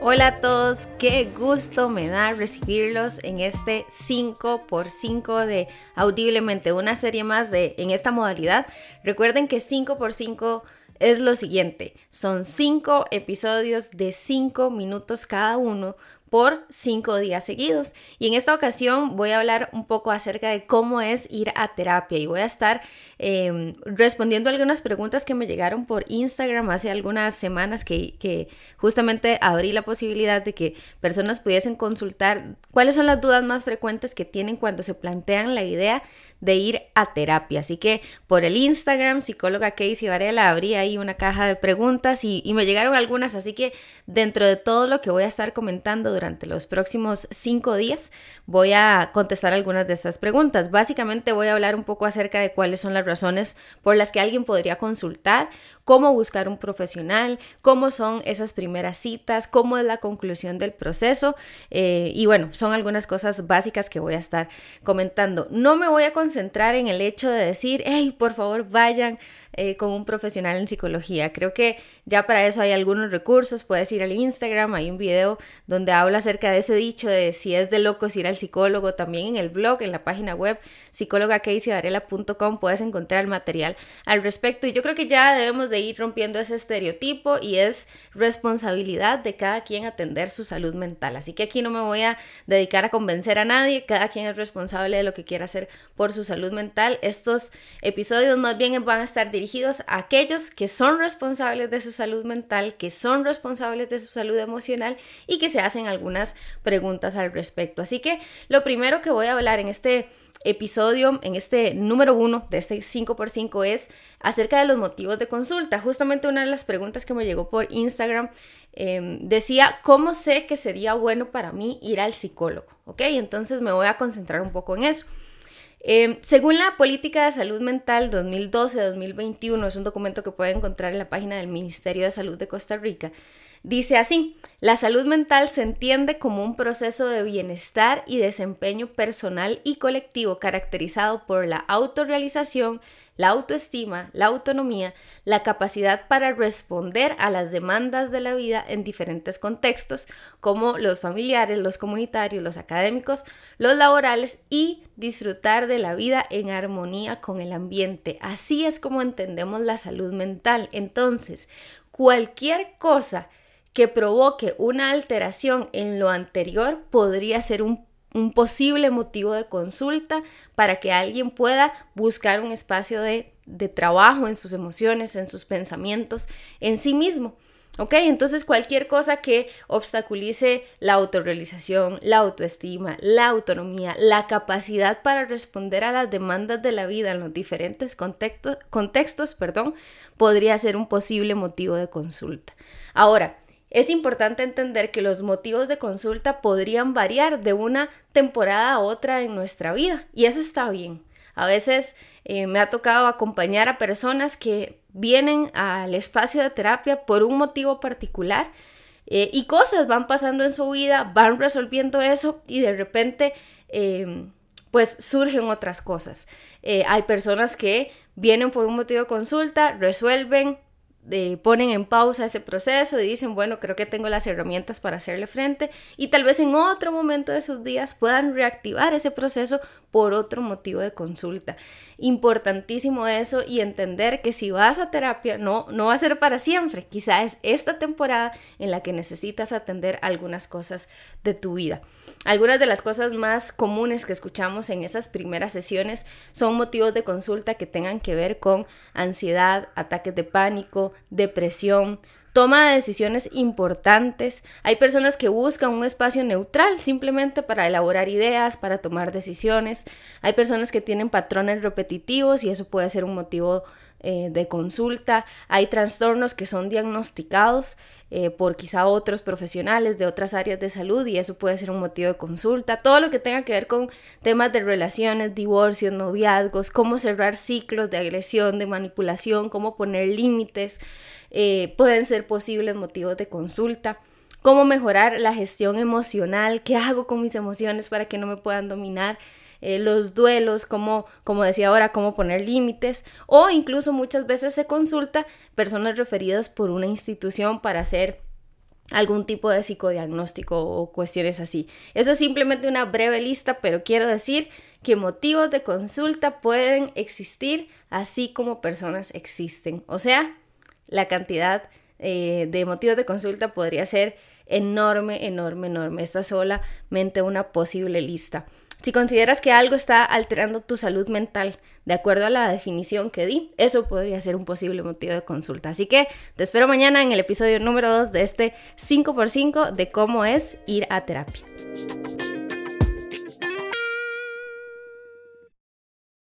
Hola a todos, qué gusto me da recibirlos en este 5x5 de Audiblemente, una serie más de en esta modalidad. Recuerden que 5x5 es lo siguiente, son 5 episodios de 5 minutos cada uno por cinco días seguidos. Y en esta ocasión voy a hablar un poco acerca de cómo es ir a terapia y voy a estar em, respondiendo algunas preguntas que me llegaron por Instagram hace algunas semanas que, que justamente abrí la posibilidad de que personas pudiesen consultar cuáles son las dudas más frecuentes que tienen cuando se plantean la idea de ir a terapia. Así que por el Instagram, psicóloga Casey Varela, abrí ahí una caja de preguntas y, y, me llegaron algunas. Así que dentro de todo lo que voy a estar comentando durante los próximos cinco días, voy a contestar algunas de estas preguntas. Básicamente voy a hablar un poco acerca de cuáles son las razones por las que alguien podría consultar cómo buscar un profesional, cómo son esas primeras citas, cómo es la conclusión del proceso. Eh, y bueno, son algunas cosas básicas que voy a estar comentando. No me voy a concentrar en el hecho de decir, hey, por favor, vayan eh, con un profesional en psicología. Creo que ya para eso hay algunos recursos. Puedes ir al Instagram, hay un video donde habla acerca de ese dicho de si es de locos ir al psicólogo. También en el blog, en la página web psicólogaCaseyvarela.com puedes encontrar material al respecto. Y yo creo que ya debemos de ir rompiendo ese estereotipo y es responsabilidad de cada quien atender su salud mental. Así que aquí no me voy a dedicar a convencer a nadie. Cada quien es responsable de lo que quiera hacer por su salud mental. Estos episodios más bien van a estar dirigidos a aquellos que son responsables de su salud mental, que son responsables de su salud emocional y que se hacen algunas preguntas al respecto. Así que lo primero que voy a hablar en este episodio, en este número uno de este 5x5 es acerca de los motivos de consulta. Justamente una de las preguntas que me llegó por Instagram em, decía, ¿cómo sé que sería bueno para mí ir al psicólogo? ¿Ok? Entonces me voy a concentrar un poco en eso. Em, según la Política de Salud Mental 2012-2021, es un documento que pueden encontrar en la página del Ministerio de Salud de Costa Rica, dice así, la salud mental se entiende como un proceso de bienestar y desempeño personal y colectivo caracterizado por la autorrealización, la autoestima, la autonomía, la capacidad para responder a las demandas de la vida en diferentes contextos, como los familiares, los comunitarios, los académicos, los laborales y disfrutar de la vida en armonía con el ambiente. Así es como entendemos la salud mental. Entonces, cualquier cosa que provoque una alteración en lo anterior podría ser un un posible motivo de consulta para que alguien pueda buscar un espacio de, trabajo en sus emociones, en sus pensamientos, en sí mismo. ¿Ok? Entonces cualquier cosa que obstaculice la autorrealización, la autoestima, la autonomía, la capacidad para responder a las demandas de la vida en los diferentes contextos, contextos perdón, podría ser un posible motivo de consulta. Ahora, es importante entender que los motivos de consulta podrían variar de una temporada a otra en nuestra vida y eso está bien. A veces eh, me ha tocado acompañar a personas que vienen al espacio de terapia por un motivo particular eh, y cosas van pasando en su vida, van resolviendo eso y de repente em, pues surgen otras cosas. Eh, hay personas que vienen por un motivo de consulta, resuelven, ponen en pausa ese proceso y dicen, bueno, creo que tengo las herramientas para hacerle frente y tal vez en otro momento de sus días puedan reactivar ese proceso por otro motivo de consulta. Importantísimo eso y entender que si vas a terapia no, no va a ser para siempre. Quizás es esta temporada en la que necesitas atender algunas cosas de tu vida. Algunas de las cosas más comunes que escuchamos en esas primeras sesiones son motivos de consulta que tengan que ver con ansiedad, ataques de pánico, depresión, toma de decisiones importantes. Hay personas que buscan un espacio neutral simplemente para elaborar ideas, para tomar decisiones. Hay personas que tienen patrones repetitivos y eso puede ser un motivo eh, de consulta. Hay trastornos que son diagnosticados eh, por quizá otros profesionales de otras áreas de salud y eso puede ser un motivo de consulta. Todo lo que tenga que ver con temas de relaciones, divorcios, noviazgos, cómo cerrar ciclos de agresión, de manipulación, cómo poner límites, eh, pueden ser posibles motivos de consulta. Cómo mejorar la gestión emocional, qué hago con mis emociones para que no me puedan dominar. Eh, los duelos, como, como decía ahora, cómo poner límites, o incluso muchas veces se consulta personas referidas por una institución para hacer algún tipo de psicodiagnóstico o cuestiones así. Eso es simplemente una breve lista, pero quiero decir que motivos de consulta pueden existir así como personas existen. O sea, la cantidad eh, de motivos de consulta podría ser enorme, enorme, enorme. Esta es solamente una posible lista. Si consideras que algo está alterando tu salud mental, de acuerdo a la definición que di, eso podría ser un posible motivo de consulta. Así que te espero mañana en el episodio número 2 de este 5x5 de cómo es ir a terapia.